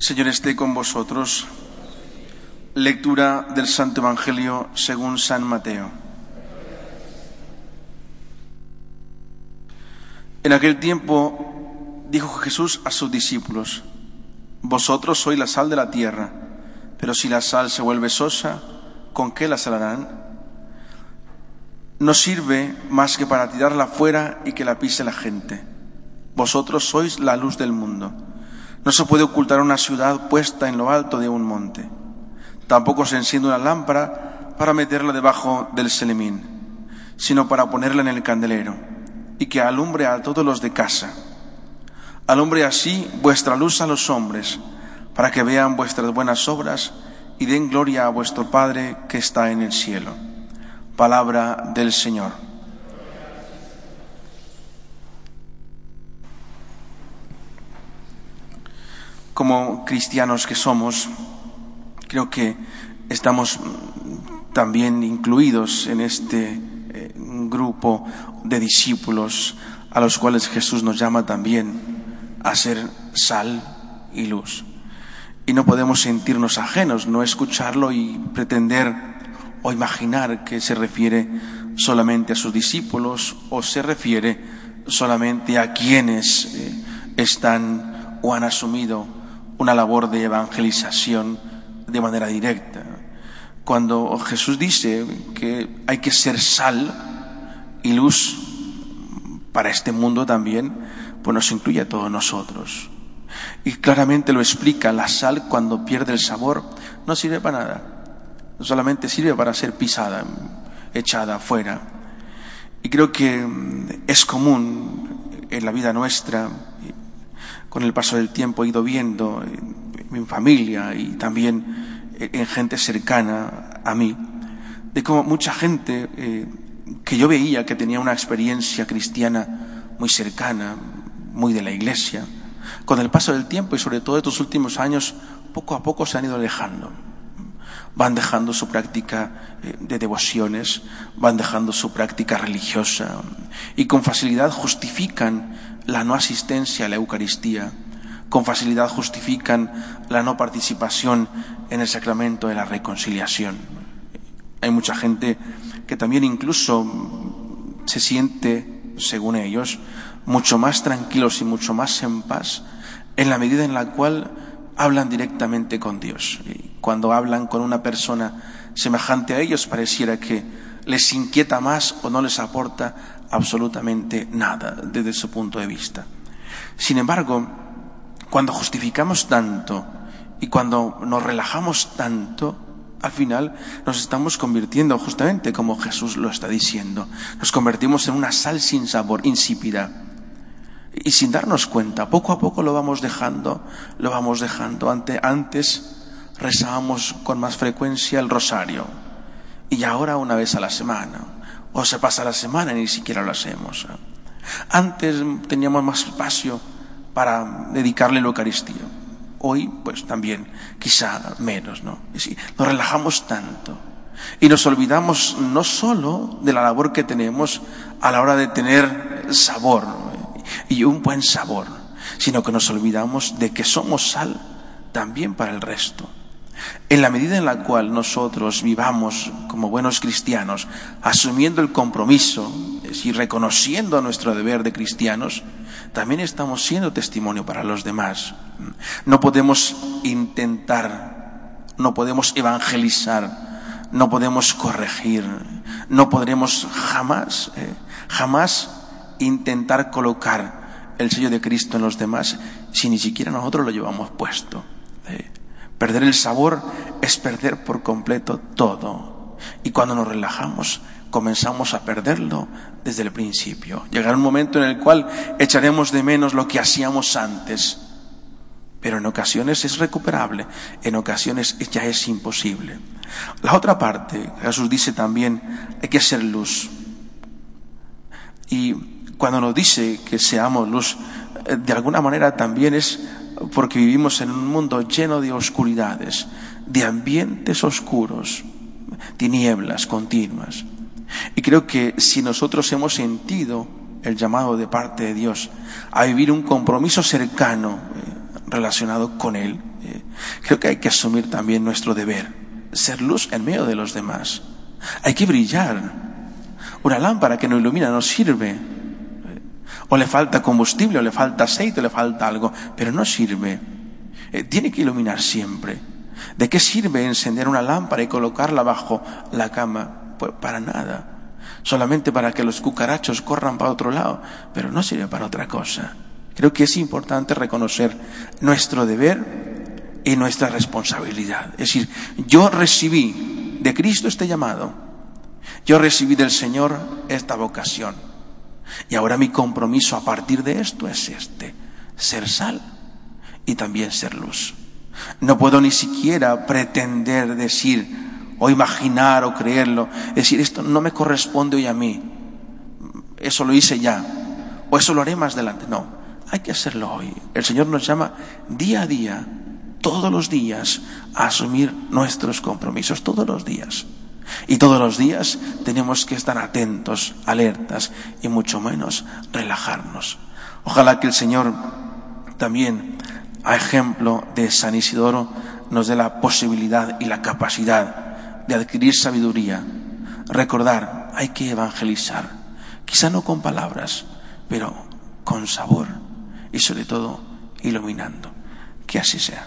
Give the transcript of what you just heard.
Señor esté con vosotros. Lectura del Santo Evangelio según San Mateo. En aquel tiempo dijo Jesús a sus discípulos, Vosotros sois la sal de la tierra, pero si la sal se vuelve sosa, ¿con qué la salarán? No sirve más que para tirarla fuera y que la pise la gente. Vosotros sois la luz del mundo. No se puede ocultar una ciudad puesta en lo alto de un monte. Tampoco se enciende una lámpara para meterla debajo del selemín, sino para ponerla en el candelero y que alumbre a todos los de casa. Alumbre así vuestra luz a los hombres, para que vean vuestras buenas obras y den gloria a vuestro Padre que está en el cielo. Palabra del Señor. Como cristianos que somos, creo que estamos también incluidos en este eh, grupo de discípulos a los cuales Jesús nos llama también a ser sal y luz. Y no podemos sentirnos ajenos, no escucharlo y pretender o imaginar que se refiere solamente a sus discípulos o se refiere solamente a quienes eh, están o han asumido una labor de evangelización de manera directa. Cuando Jesús dice que hay que ser sal y luz para este mundo también, pues nos incluye a todos nosotros. Y claramente lo explica, la sal cuando pierde el sabor no sirve para nada, solamente sirve para ser pisada, echada afuera. Y creo que es común en la vida nuestra con el paso del tiempo he ido viendo en mi familia y también en gente cercana a mí, de cómo mucha gente eh, que yo veía que tenía una experiencia cristiana muy cercana, muy de la iglesia, con el paso del tiempo y sobre todo estos últimos años, poco a poco se han ido alejando. Van dejando su práctica eh, de devociones, van dejando su práctica religiosa y con facilidad justifican la no asistencia a la Eucaristía, con facilidad justifican la no participación en el sacramento de la reconciliación. Hay mucha gente que también incluso se siente, según ellos, mucho más tranquilos y mucho más en paz en la medida en la cual hablan directamente con Dios. cuando hablan con una persona semejante a ellos, pareciera que les inquieta más o no les aporta absolutamente nada desde su punto de vista. Sin embargo, cuando justificamos tanto y cuando nos relajamos tanto, al final nos estamos convirtiendo justamente como Jesús lo está diciendo. Nos convertimos en una sal sin sabor, insípida. Y sin darnos cuenta, poco a poco lo vamos dejando, lo vamos dejando. antes rezábamos con más frecuencia el rosario y ahora una vez a la semana o se pasa la semana y ni siquiera lo hacemos. Antes teníamos más espacio para dedicarle la Eucaristía. Hoy, pues también, quizá menos, ¿no? nos relajamos tanto y nos olvidamos no solo de la labor que tenemos a la hora de tener sabor y un buen sabor, sino que nos olvidamos de que somos sal también para el resto. En la medida en la cual nosotros vivamos como buenos cristianos, asumiendo el compromiso y reconociendo nuestro deber de cristianos, también estamos siendo testimonio para los demás. No podemos intentar, no podemos evangelizar, no podemos corregir, no podremos jamás, eh, jamás intentar colocar el sello de Cristo en los demás si ni siquiera nosotros lo llevamos puesto. Perder el sabor es perder por completo todo. Y cuando nos relajamos, comenzamos a perderlo desde el principio. Llegará un momento en el cual echaremos de menos lo que hacíamos antes. Pero en ocasiones es recuperable, en ocasiones ya es imposible. La otra parte, Jesús dice también, hay que ser luz. Y cuando nos dice que seamos luz, eh, de alguna manera también es porque vivimos en un mundo lleno de oscuridades, de ambientes oscuros, tinieblas continuas. Y creo que si nosotros hemos sentido el llamado de parte de Dios a vivir un compromiso cercano eh, relacionado con Él, eh, Creo que hay que asumir también nuestro deber, ser luz en medio de los demás. Hay que brillar. Una lámpara que no ilumina no sirve. O le falta combustible, o le falta aceite, o le falta algo, pero no sirve. Eh, tiene que iluminar siempre. ¿De qué sirve encender una lámpara y colocarla bajo la cama? Pues para nada. Solamente para que los cucarachos corran para otro lado, pero no sirve para otra cosa. Creo que es importante reconocer nuestro deber y nuestra responsabilidad. Es decir, yo recibí de Cristo este llamado. Yo recibí del Señor esta vocación. Y ahora mi compromiso a partir de esto es este, ser sal y también ser luz. No puedo ni siquiera pretender decir o imaginar o creerlo, decir esto no me corresponde hoy a mí, eso lo hice ya, o eso lo haré más adelante. No, hay que hacerlo hoy. El Señor nos llama día a día, todos los días, a asumir nuestros compromisos, todos los días. Y todos los días tenemos que estar atentos, alertas y mucho menos relajarnos. Ojalá que el Señor también a ejemplo de San Isidoro, nos dé la posibilidad y la capacidad de adquirir sabiduría. Recordar, hay que evangelizar, quizá no con palabras, pero con sabor y sobre todo iluminando. Que así sea.